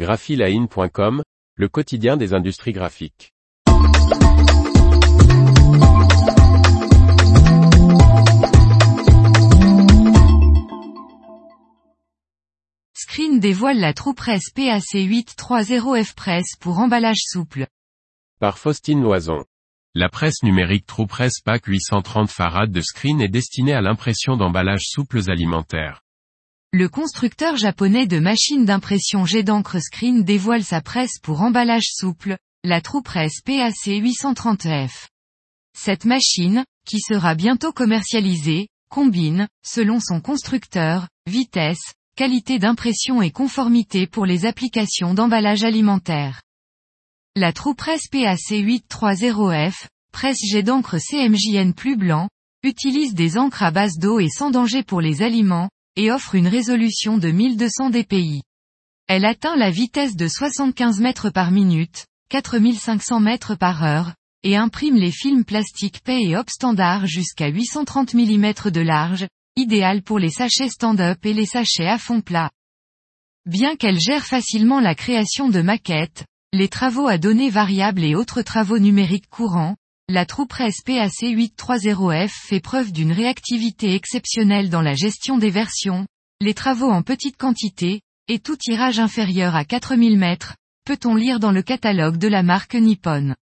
graphiline.com, le quotidien des industries graphiques. Screen dévoile la TruePress PAC 830F Press pour emballage souple. Par Faustine Loison. La presse numérique TruePress PAC 830 Farad de Screen est destinée à l'impression d'emballages souples alimentaires. Le constructeur japonais de machines d'impression jet d'encre Screen dévoile sa presse pour emballage souple, la TruePress PAC 830F. Cette machine, qui sera bientôt commercialisée, combine, selon son constructeur, vitesse, qualité d'impression et conformité pour les applications d'emballage alimentaire. La TruePress PAC 830F, presse jet d'encre CMJN plus blanc, utilise des encres à base d'eau et sans danger pour les aliments, et offre une résolution de 1200 dpi. Elle atteint la vitesse de 75 mètres par minute, 4500 mètres par heure, et imprime les films plastiques P et Hop standard jusqu'à 830 mm de large, idéal pour les sachets stand-up et les sachets à fond plat. Bien qu'elle gère facilement la création de maquettes, les travaux à données variables et autres travaux numériques courants, la TruePress PAC 830F fait preuve d'une réactivité exceptionnelle dans la gestion des versions, les travaux en petite quantité, et tout tirage inférieur à 4000 mètres, peut-on lire dans le catalogue de la marque Nippon.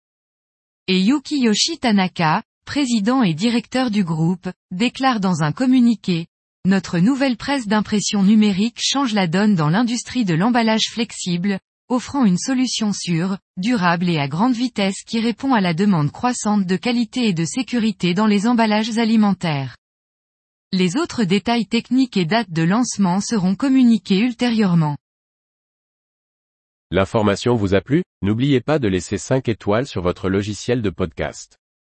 Et Yukiyoshi Tanaka, président et directeur du groupe, déclare dans un communiqué, Notre nouvelle presse d'impression numérique change la donne dans l'industrie de l'emballage flexible, offrant une solution sûre, durable et à grande vitesse qui répond à la demande croissante de qualité et de sécurité dans les emballages alimentaires. Les autres détails techniques et dates de lancement seront communiqués ultérieurement. L'information vous a plu? N'oubliez pas de laisser 5 étoiles sur votre logiciel de podcast.